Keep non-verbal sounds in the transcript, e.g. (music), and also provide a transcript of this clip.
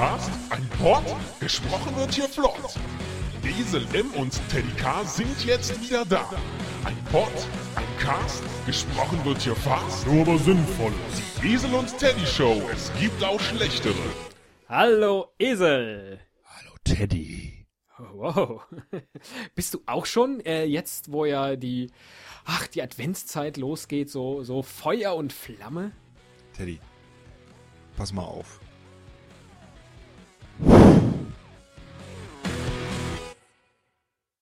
Podcast ein Pod, gesprochen wird hier flott. Esel M und Teddy K sind jetzt wieder da. Ein Pod, ein Cast, gesprochen wird hier fast, nur aber sinnvoll. Die Esel und Teddy Show, es gibt auch schlechtere. Hallo Esel. Hallo Teddy. Wow. (laughs) Bist du auch schon äh, jetzt, wo ja die, ach, die Adventszeit losgeht, so, so Feuer und Flamme? Teddy, pass mal auf.